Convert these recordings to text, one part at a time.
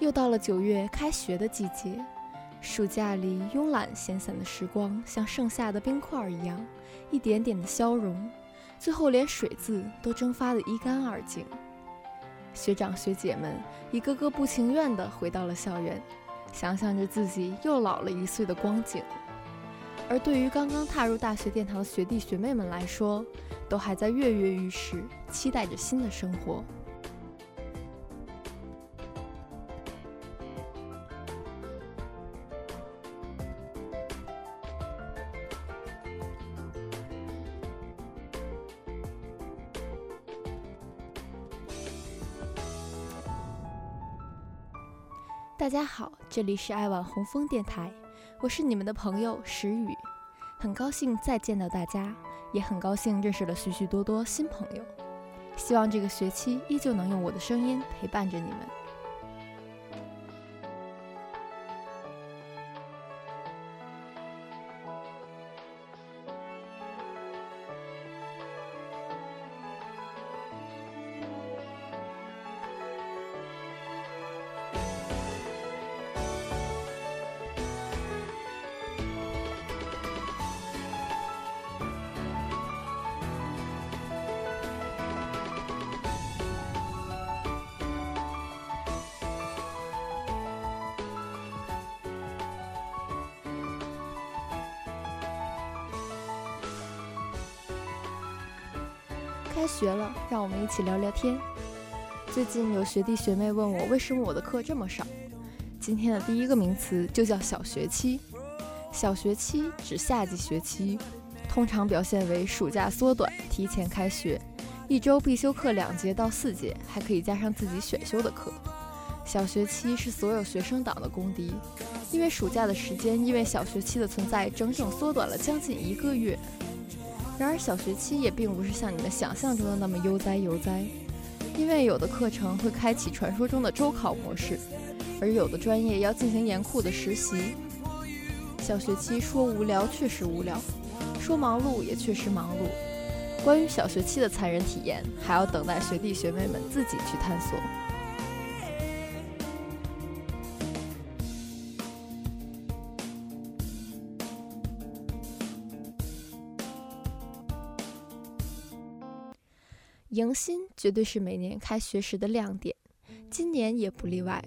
又到了九月开学的季节，暑假里慵懒闲散的时光，像盛夏的冰块一样，一点点的消融，最后连水渍都蒸发得一干二净。学长学姐们一个个不情愿地回到了校园，想象着自己又老了一岁的光景。而对于刚刚踏入大学殿堂的学弟学妹们来说，都还在跃跃欲试，期待着新的生活。大家好，这里是爱晚红枫电台，我是你们的朋友石宇，很高兴再见到大家，也很高兴认识了许许多多新朋友，希望这个学期依旧能用我的声音陪伴着你们。开学了，让我们一起聊聊天。最近有学弟学妹问我，为什么我的课这么少？今天的第一个名词就叫小学期。小学期指夏季学期，通常表现为暑假缩短，提前开学，一周必修课两节到四节，还可以加上自己选修的课。小学期是所有学生党的公敌，因为暑假的时间因为小学期的存在，整整缩短了将近一个月。然而，小学期也并不是像你们想象中的那么悠哉悠哉，因为有的课程会开启传说中的周考模式，而有的专业要进行严酷的实习。小学期说无聊确实无聊，说忙碌也确实忙碌。关于小学期的残忍体验，还要等待学弟学妹们自己去探索。迎新绝对是每年开学时的亮点，今年也不例外。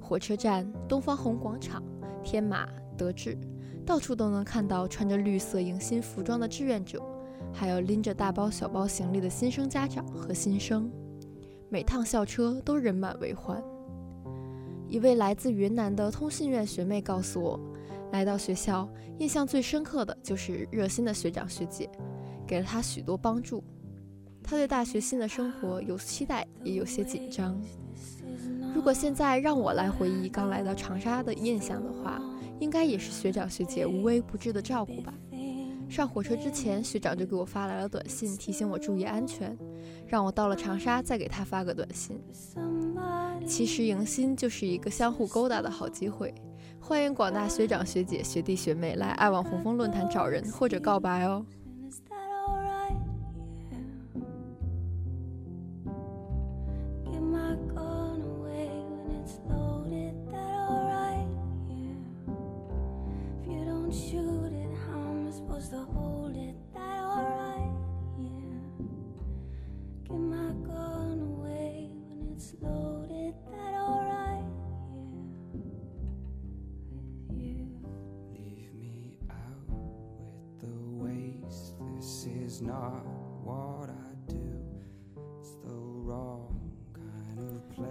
火车站、东方红广场、天马、德智，到处都能看到穿着绿色迎新服装的志愿者，还有拎着大包小包行李的新生家长和新生。每趟校车都人满为患。一位来自云南的通信院学妹告诉我，来到学校，印象最深刻的就是热心的学长学姐，给了她许多帮助。他对大学新的生活有期待，也有些紧张。如果现在让我来回忆刚来到长沙的印象的话，应该也是学长学姐无微不至的照顾吧。上火车之前，学长就给我发来了短信，提醒我注意安全，让我到了长沙再给他发个短信。其实迎新就是一个相互勾搭的好机会，欢迎广大学长学姐、学弟学妹来爱网红枫论坛找人或者告白哦。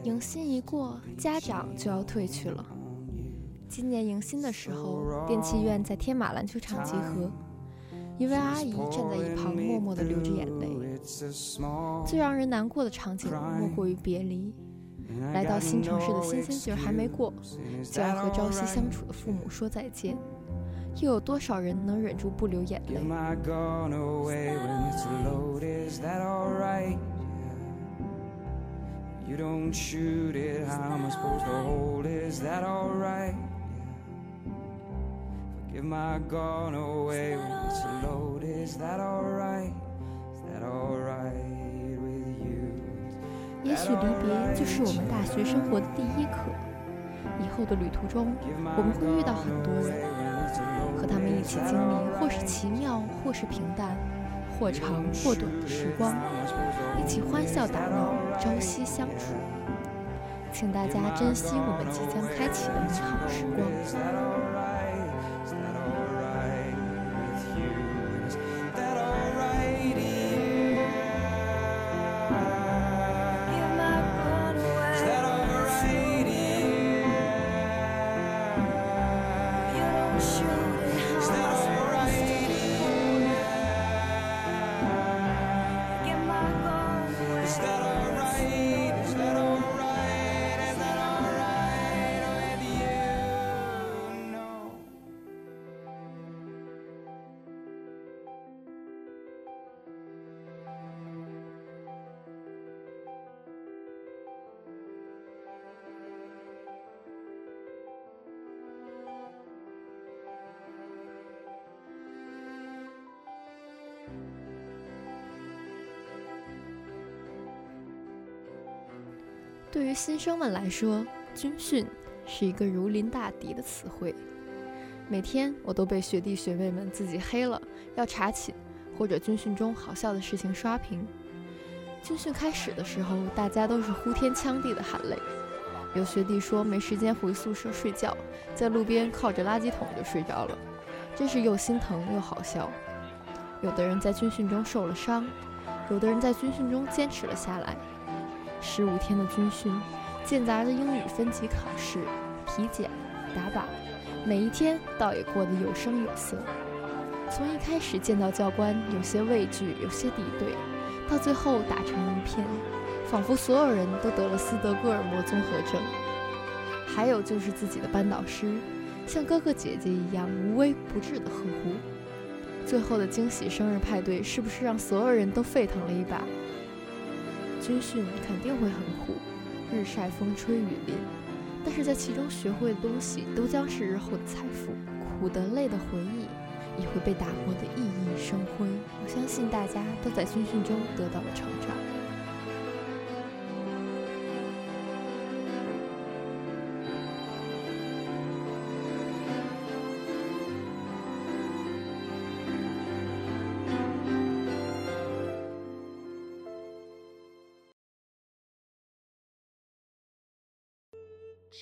迎新一过，家长就要退去了。今年迎新的时候，电器院在天马篮球场集合，一位阿姨站在一旁，默默地流着眼泪。最让人难过的场景，莫过于别离。来到新城市的新鲜劲儿还没过，就要和朝夕相处的父母说再见。又有多少人能忍住不流眼泪？也许离别就是我们大学生活的第一课。以后的旅途中，我们会遇到很多人，和他们一起经历或是奇妙，或是平淡，或长或短的时光，一起欢笑打闹，朝夕相处。请大家珍惜我们即将开启的美好时光。对于新生们来说，军训是一个如临大敌的词汇。每天我都被学弟学妹们自己黑了，要查寝，或者军训中好笑的事情刷屏。军训开始的时候，大家都是呼天抢地的喊累。有学弟说没时间回宿舍睡觉，在路边靠着垃圾桶就睡着了，真是又心疼又好笑。有的人在军训中受了伤，有的人在军训中坚持了下来。十五天的军训，间杂着英语分级考试、体检、打靶，每一天倒也过得有声有色。从一开始见到教官有些畏惧、有些敌对，到最后打成一片，仿佛所有人都得了斯德哥尔摩综合症。还有就是自己的班导师，像哥哥姐姐一样无微不至的呵护。最后的惊喜生日派对，是不是让所有人都沸腾了一把？军训肯定会很苦，日晒风吹雨淋，但是在其中学会的东西都将是日后的财富。苦的、累的回忆也会被打磨得熠熠生辉。我相信大家都在军训中得到了成长。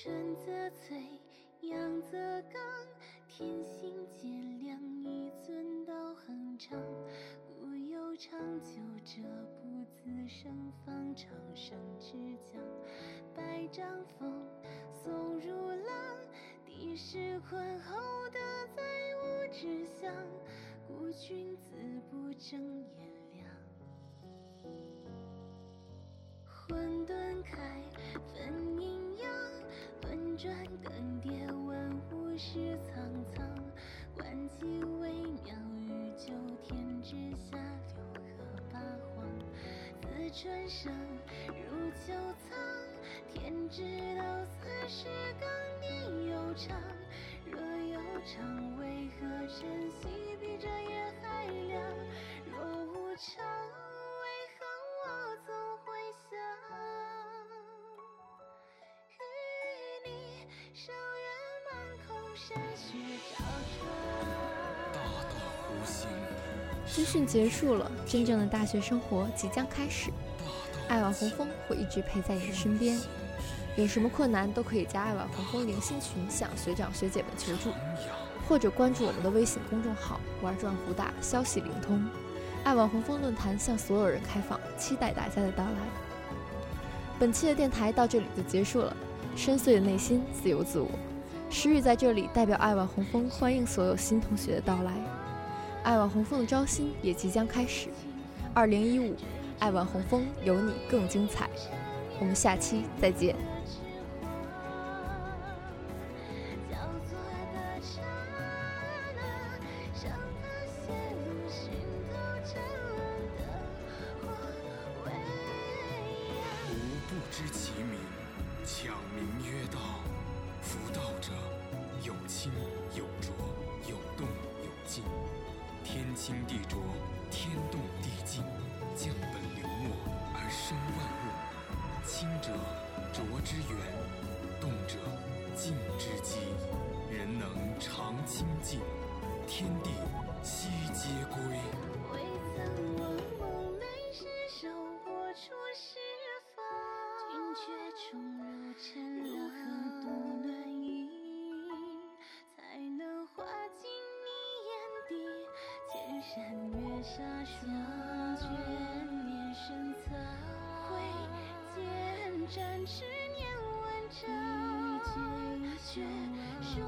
春则翠，阳则刚，天行健，良一寸道恒长。故有长久者不自生，方长生之将。百丈峰，耸如浪，地势宽厚的在吾之乡。故君子不争炎凉。混沌开，分轮。转更迭，万物是苍苍。观其微妙，于九天之下，六合八荒。自春生，入秋藏。天之道，四时更迭悠长。若悠长，为何晨曦比这夜还亮？若无常。军训结束了，真正的大学生活即将开始。爱晚红枫会一直陪在你的身边，有什么困难都可以加爱晚红枫零星群向学长学姐们求助，或者关注我们的微信公众号“玩转湖大”，消息灵通。爱晚红枫论坛向所有人开放，期待大家的到来。本期的电台到这里就结束了，深邃的内心自由自我。诗雨在这里代表爱晚红枫，欢迎所有新同学的到来。爱晚红枫的招新也即将开始，二零一五，爱晚红枫有你更精彩。我们下期再见。者浊之源，动者静之基，人能常清静，天地悉皆归。未曾忘梦泪是手握出释放，君却冲入尘如何度暖意，才能化进你眼底千山月下霜卷面深藏，展翅念万丈，却输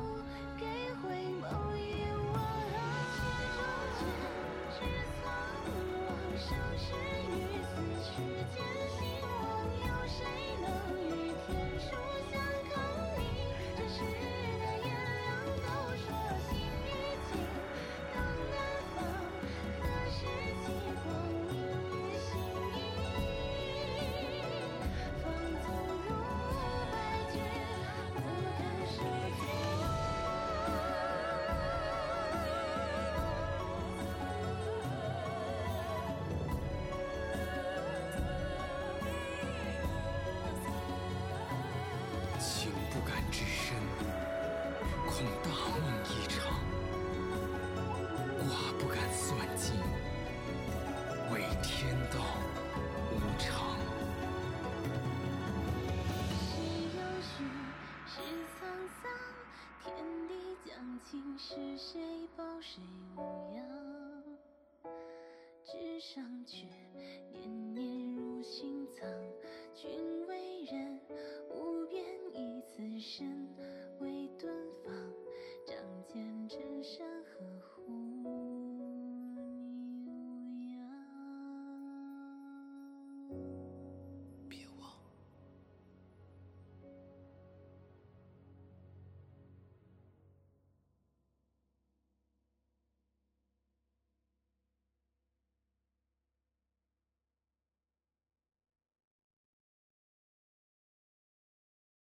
给回眸一望。不敢至深，恐大梦一场；卦不敢算尽，畏天道无常。是有序，是沧桑，天地将倾，是谁抱谁无恙？纸上却念念入心藏，深。